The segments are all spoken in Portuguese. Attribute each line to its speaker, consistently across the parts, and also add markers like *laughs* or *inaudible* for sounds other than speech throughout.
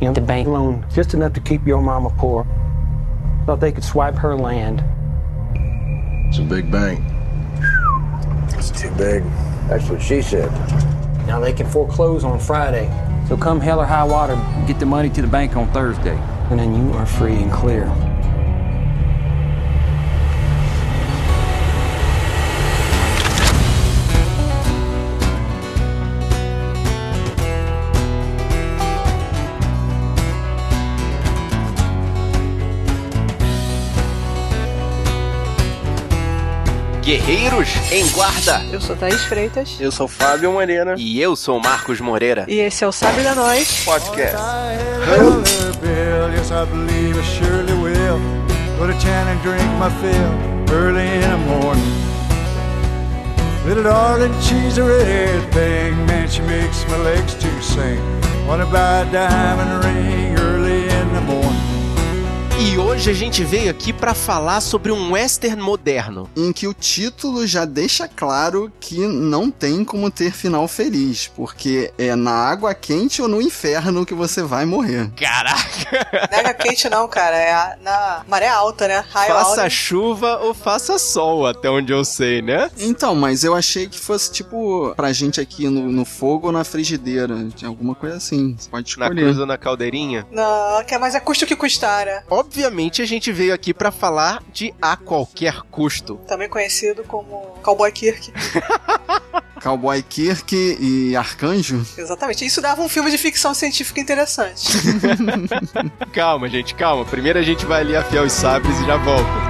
Speaker 1: you know, the bank loan just enough to keep your mama poor. Thought they could swipe her land.
Speaker 2: It's a big bank.
Speaker 3: It's too big. That's what she said.
Speaker 1: Now they can foreclose on Friday. So come hell or high water,
Speaker 4: Get the money to the bank on Thursday.
Speaker 1: and then you are free and clear.
Speaker 5: Guerreiros em Guarda.
Speaker 6: Eu sou Thaís Freitas.
Speaker 7: Eu sou Fábio Moreira.
Speaker 5: E eu sou Marcos Moreira.
Speaker 6: E esse é o Sabe da Nós.
Speaker 7: Podcast.
Speaker 8: Bill, yes, I believe I surely will. Go to town and drink my fill early in the morning. Little darling, she's a red thing, man, she makes my legs to sing. Wanna buy a diamond ring early.
Speaker 5: E hoje a gente veio aqui pra falar sobre um western moderno.
Speaker 9: em que o título já deixa claro que não tem como ter final feliz, porque é na água quente ou no inferno que você vai morrer.
Speaker 5: Caraca!
Speaker 6: Não é água quente não, cara. É a- na maré alta, né? Raio
Speaker 5: faça
Speaker 6: alto.
Speaker 5: chuva ou faça sol, até onde eu sei, né?
Speaker 9: Então, mas eu achei que fosse tipo pra gente aqui no, no fogo ou na frigideira, de alguma coisa assim. Você pode
Speaker 5: Na
Speaker 9: escolher.
Speaker 5: cruz ou na caldeirinha.
Speaker 6: Não, que é mais é custo que custar, né?
Speaker 5: Obviamente a gente veio aqui pra falar de a qualquer custo.
Speaker 6: Também conhecido como Cowboy Kirk. *laughs*
Speaker 9: Cowboy Kirk e Arcanjo.
Speaker 6: Exatamente. Isso dava um filme de ficção científica interessante. *laughs*
Speaker 5: Calma, gente, calma. Primeiro a gente vai ali afiar os sabres e já volta.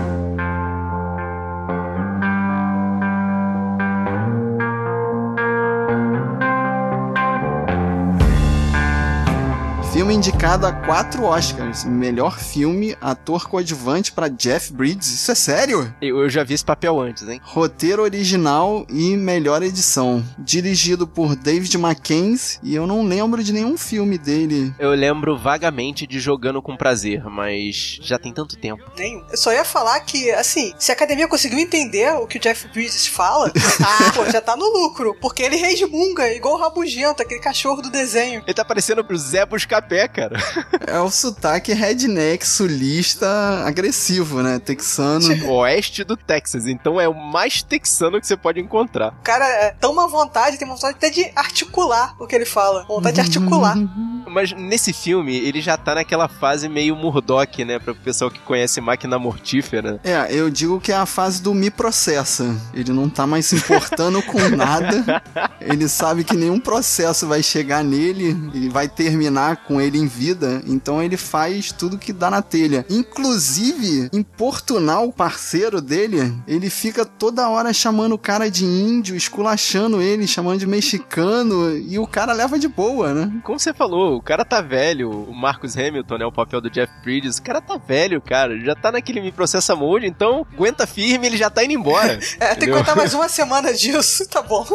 Speaker 9: Indicado a quatro Oscars: melhor filme, ator coadjuvante para Jeff Bridges. Isso é sério?
Speaker 5: Eu, eu já vi esse papel antes, hein?
Speaker 9: Roteiro original e melhor edição. Dirigido por David Mackenzie, e eu não lembro de nenhum filme dele.
Speaker 5: Eu lembro vagamente de Jogando com Prazer, mas já tem tanto tempo.
Speaker 6: Nenhum. Eu só ia falar que, assim, se a academia conseguiu entender o que o Jeff Bridges fala, *laughs* ah, pô, já tá no lucro. Porque ele resmunga, igual o Rabugento, aquele cachorro do desenho.
Speaker 5: Ele tá parecendo pro Zé Buscapé, cara.
Speaker 9: É o sotaque redneck, sulista, agressivo, né? Texano.
Speaker 5: Oeste do Texas, então é o mais texano que você pode encontrar.
Speaker 6: O cara é tão má vontade, tem vontade até de articular o que ele fala. Vontade de articular. *laughs*
Speaker 5: Mas nesse filme, ele já tá naquela fase meio Murdoch, né? Pra pessoal que conhece máquina mortífera.
Speaker 9: É, eu digo que é a fase do me processa. Ele não tá mais se importando com nada. Ele sabe que nenhum processo vai chegar nele e vai terminar com ele em vida. Então ele faz tudo que dá na telha. Inclusive, importunar o parceiro dele, ele fica toda hora chamando o cara de índio, esculachando ele, chamando de mexicano. E o cara leva de boa, né?
Speaker 5: Como você falou, o cara tá velho. O Marcus Hamilton, né? O papel do Jeff Bridges. O cara tá velho, cara. Já tá naquele me processa mode, então aguenta firme, ele já tá indo embora. *laughs*
Speaker 6: É, tem que contar mais uma semana disso, tá bom.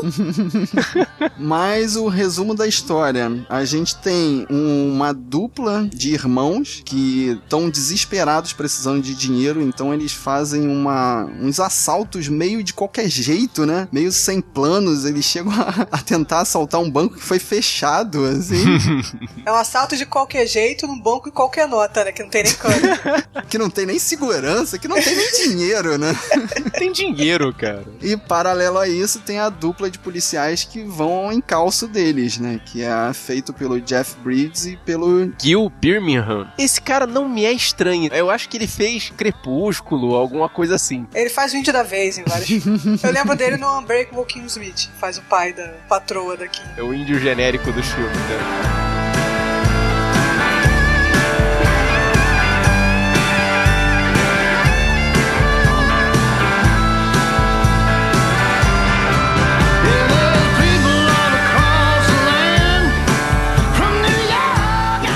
Speaker 6: *laughs*
Speaker 9: Mas o resumo da história: a gente tem um- uma dupla de irmãos que estão desesperados precisando de dinheiro, então eles fazem uma, uns assaltos meio de qualquer jeito, né? Meio sem planos. Eles chegam *laughs* a, a tentar assaltar um banco que foi fechado, assim,
Speaker 6: É um assalto de qualquer jeito num banco e qualquer nota, né? Que não tem nem câmera. *laughs*
Speaker 9: que não tem nem segurança, que não tem nem dinheiro, né? *laughs*
Speaker 5: Tem dinheiro, cara.
Speaker 9: E paralelo a isso, tem a dupla de policiais que vão ao encalço deles, né? Que é feito pelo Jeff Bridges e pelo
Speaker 5: Gil Birmingham. Esse cara não me é estranho. Eu acho que ele fez Crepúsculo, alguma coisa assim.
Speaker 6: Ele faz o índio da vez em vários. *laughs* Eu lembro dele no Unbreakable Kim Smith. Faz o pai da patroa daqui.
Speaker 5: É o índio genérico dos filmes, né?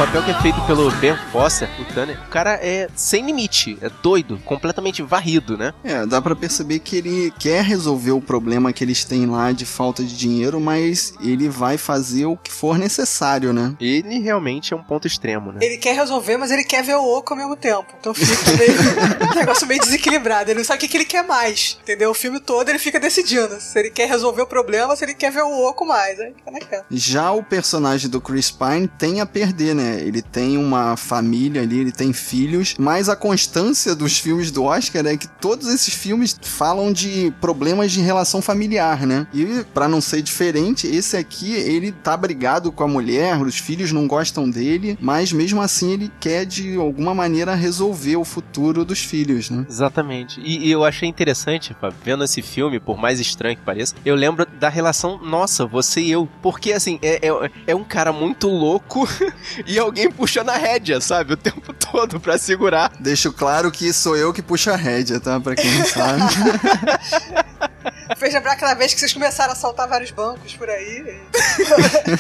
Speaker 5: Papel que é feito pelo Ben Foster, o Tanner, o cara é sem limite, é doido, completamente varrido, né?
Speaker 9: É, dá pra perceber que ele quer resolver o problema que eles têm lá de falta de dinheiro, mas ele vai fazer o que for necessário, né?
Speaker 5: Ele realmente é um ponto extremo, né?
Speaker 6: Ele quer resolver, mas ele quer ver o oco ao mesmo tempo. Então fica meio, *laughs* um negócio meio desequilibrado. Ele não sabe o que, que ele quer mais. Entendeu? O filme todo ele fica decidindo se ele quer resolver o problema, se ele quer ver o oco mais. Aí fica naquela.
Speaker 9: Já o personagem do Chris Pine tem a perder, né? Ele tem uma família ali, ele tem filhos, mas a constância dos filmes do Oscar é que todos esses filmes falam de problemas de relação familiar, né? E pra não ser diferente, esse aqui ele tá brigado com a mulher, os filhos não gostam dele, mas mesmo assim ele quer de alguma maneira resolver o futuro dos filhos, né?
Speaker 5: Exatamente. E, e eu achei interessante, Fábio, vendo esse filme, por mais estranho que pareça, eu lembro da relação nossa, você e eu. Porque, assim, é, é, é um cara muito louco *laughs* e alguém puxando a rédea, sabe? O tempo todo pra segurar.
Speaker 9: Deixo claro que sou eu que puxo a rédea, tá? Pra quem não sabe. *laughs*
Speaker 6: Fez lembrar aquela vez que vocês começaram a assaltar vários bancos por aí.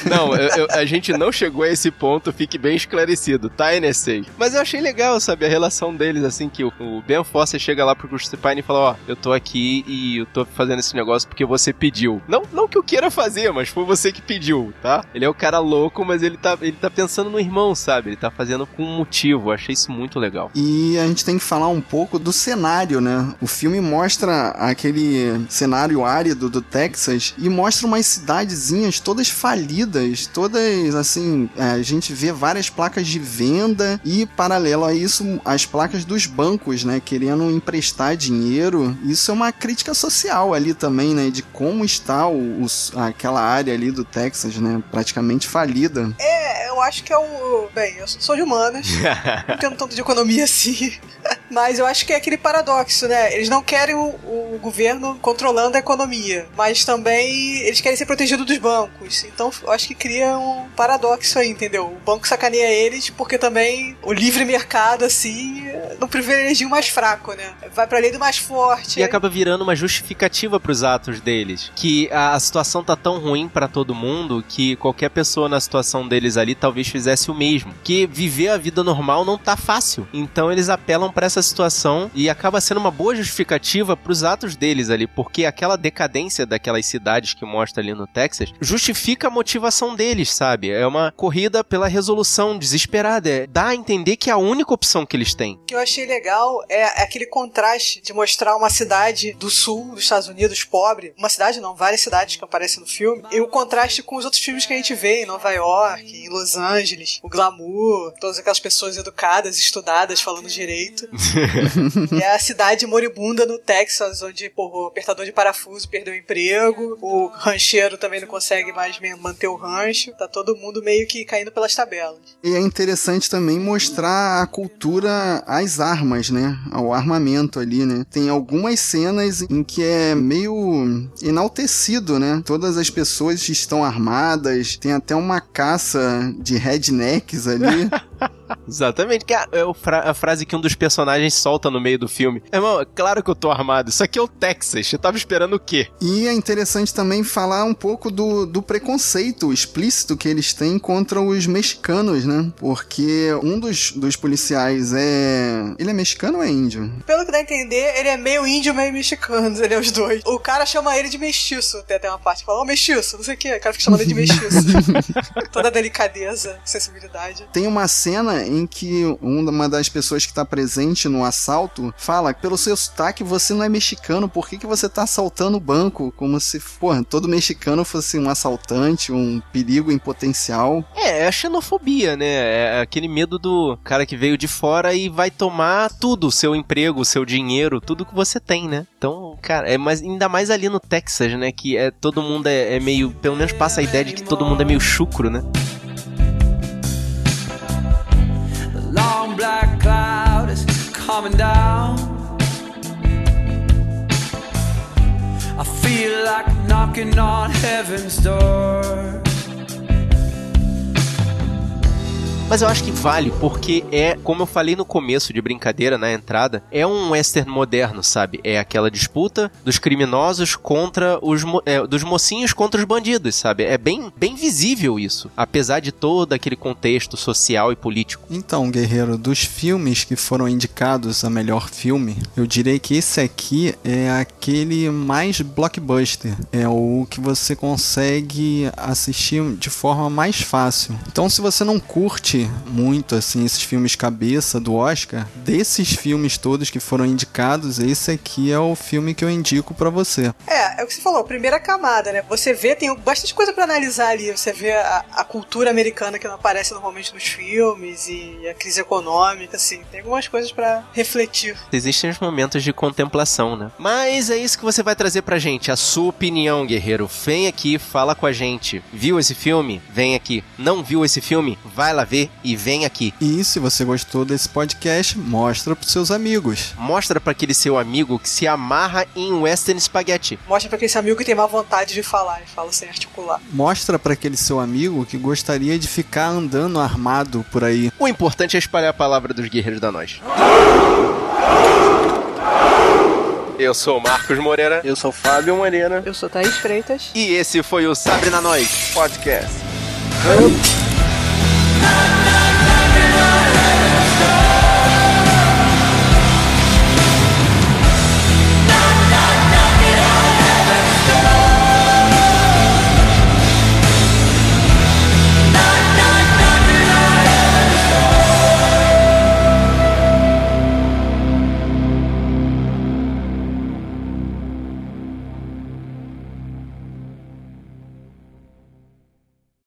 Speaker 5: Não, eu- eu- a gente não chegou a esse ponto, fique bem esclarecido, tá, NSA? Mas eu achei legal, sabe, a relação deles, assim, que o, o Ben Foster chega lá pro Chris Pine e fala, ó, eu tô aqui e eu tô fazendo esse negócio porque você pediu. Não, não que eu queira fazer, mas foi você que pediu, tá? Ele é o cara louco, mas ele tá, ele tá pensando no irmão, sabe? Ele tá fazendo com um motivo, eu achei isso muito legal.
Speaker 9: E a gente tem que falar um pouco do cenário, né? O filme mostra aquele cenário árido do Texas e mostra umas cidadezinhas todas falidas, todas assim. é, a gente vê várias placas de venda e, paralelo a isso, as placas dos bancos, né? Querendo emprestar dinheiro. Isso é uma crítica social ali também, né? De como está o, os- aquela área ali do Texas, né? Praticamente falida.
Speaker 6: É, eu acho que é o. Bem, eu sou de humanas. *laughs* não entendo tanto de economia assim. Mas eu acho que é aquele paradoxo, né? Eles não querem o, o governo controlando a economia, mas também eles querem ser protegidos dos bancos. Então eu acho que cria um paradoxo aí, entendeu? O banco sacaneia eles porque também o livre mercado, assim, privilegia o mais fraco, né? Vai pra lei do mais forte.
Speaker 5: E acaba virando uma justificativa pros atos deles. Que a, a situação tá tão ruim pra todo mundo que qualquer pessoa na situação deles ali talvez fizesse o mesmo. Que viver a vida normal não tá fácil. Então eles apelam pra essa situação e acaba sendo uma boa justificativa pros atos deles ali. Porque aquela decadência daquelas cidades que mostra ali no Texas justifica a motivação deles, sabe? É uma corrida pela resolução desesperada. É, dá a entender que é a única opção que eles têm.
Speaker 6: que eu achei legal é aquele contraste de mostrar uma cidade do sul dos Estados Unidos pobre, uma cidade não, várias cidades que aparecem no filme, e o contraste com os outros filmes que a gente vê em Nova York, em Los Angeles, o glamour, todas aquelas pessoas educadas, estudadas, falando direito. *laughs* e é a cidade moribunda no Texas, onde porra, o apertador de parafuso perdeu o emprego, o rancheiro também não consegue mais manter o rancho, tá todo mundo meio que caindo pelas tabelas.
Speaker 9: E é interessante também mostrar a cultura armas, né? Ao armamento ali, né? Tem algumas cenas em que é meio enaltecido, né? Todas as pessoas estão armadas, tem até uma caça de rednecks ali. *laughs*
Speaker 5: Exatamente, que é a, fra a, frase que um dos personagens solta no meio do filme. Irmão, é claro que eu tô armado, isso aqui é o Texas, eu tava esperando o quê?
Speaker 9: E é interessante também falar um pouco do, do preconceito explícito que eles têm contra os mexicanos, né? Porque um dos, dos policiais é. Ele é mexicano ou é índio?
Speaker 6: Pelo que dá a entender, ele é meio índio, meio mexicano, *laughs* ele é os dois. O cara chama ele de mestiço, tem até uma parte que fala, ô oh, mestiço, não sei o que, o cara fica chamando ele de mestiço. *laughs* Toda delicadeza, sensibilidade.
Speaker 9: Tem uma cena em que uma das pessoas que está presente no assalto fala: pelo seu sotaque você não é mexicano, por que, que você está assaltando o banco? Como se, porra, todo mexicano fosse um assaltante, um perigo em potencial.
Speaker 5: É, é a xenofobia, né? É aquele medo do cara que veio de fora e vai tomar tudo, seu emprego, seu dinheiro, tudo que você tem, né? Então, cara, é mais, ainda mais ali no Texas, né? Que é, todo mundo é, é meio. Pelo menos passa a ideia de que todo mundo é meio chucro, né? Coming down. I feel like knocking on heaven's door. Mas eu acho que vale, porque é, como eu falei no começo de brincadeira, na entrada, é um western moderno, sabe? É aquela disputa dos criminosos contra os é, dos mocinhos contra os bandidos, sabe? É bem, bem visível isso, apesar de todo aquele contexto social e político.
Speaker 9: Então, guerreiro, dos filmes que foram indicados a melhor filme, eu diria que esse aqui é aquele mais blockbuster. É o que você consegue assistir de forma mais fácil. Então, se você não curte muito assim esses filmes cabeça do Oscar, desses filmes todos que foram indicados, esse aqui é o filme que eu indico para você.
Speaker 6: É, é o que você falou, primeira camada, né? Você vê, tem bastante coisa para analisar ali. Você vê a, a, cultura americana que não aparece normalmente nos filmes e a crise econômica, assim. Tem algumas coisas para refletir.
Speaker 5: Existem os momentos de contemplação, né? Mas é isso que você vai trazer pra gente, a sua opinião, guerreiro. Vem aqui, fala com a gente. Viu esse filme? Vem aqui. Não viu esse filme? Vai lá ver e vem aqui.
Speaker 9: E se você gostou desse podcast, mostra pros seus amigos.
Speaker 5: Mostra para aquele seu amigo que se amarra em western spaghetti.
Speaker 6: Mostra para aquele seu amigo que tem má vontade de falar e fala sem articular.
Speaker 9: Mostra para aquele seu amigo que gostaria de ficar andando armado por aí.
Speaker 5: O importante é espalhar a palavra dos guerreiros da nós. Eu sou o Marcos Moreira.
Speaker 1: Eu sou Fábio Moreira.
Speaker 6: Eu sou Thaís Freitas.
Speaker 5: E esse foi o Sabre na Nós Podcast.
Speaker 1: Hum.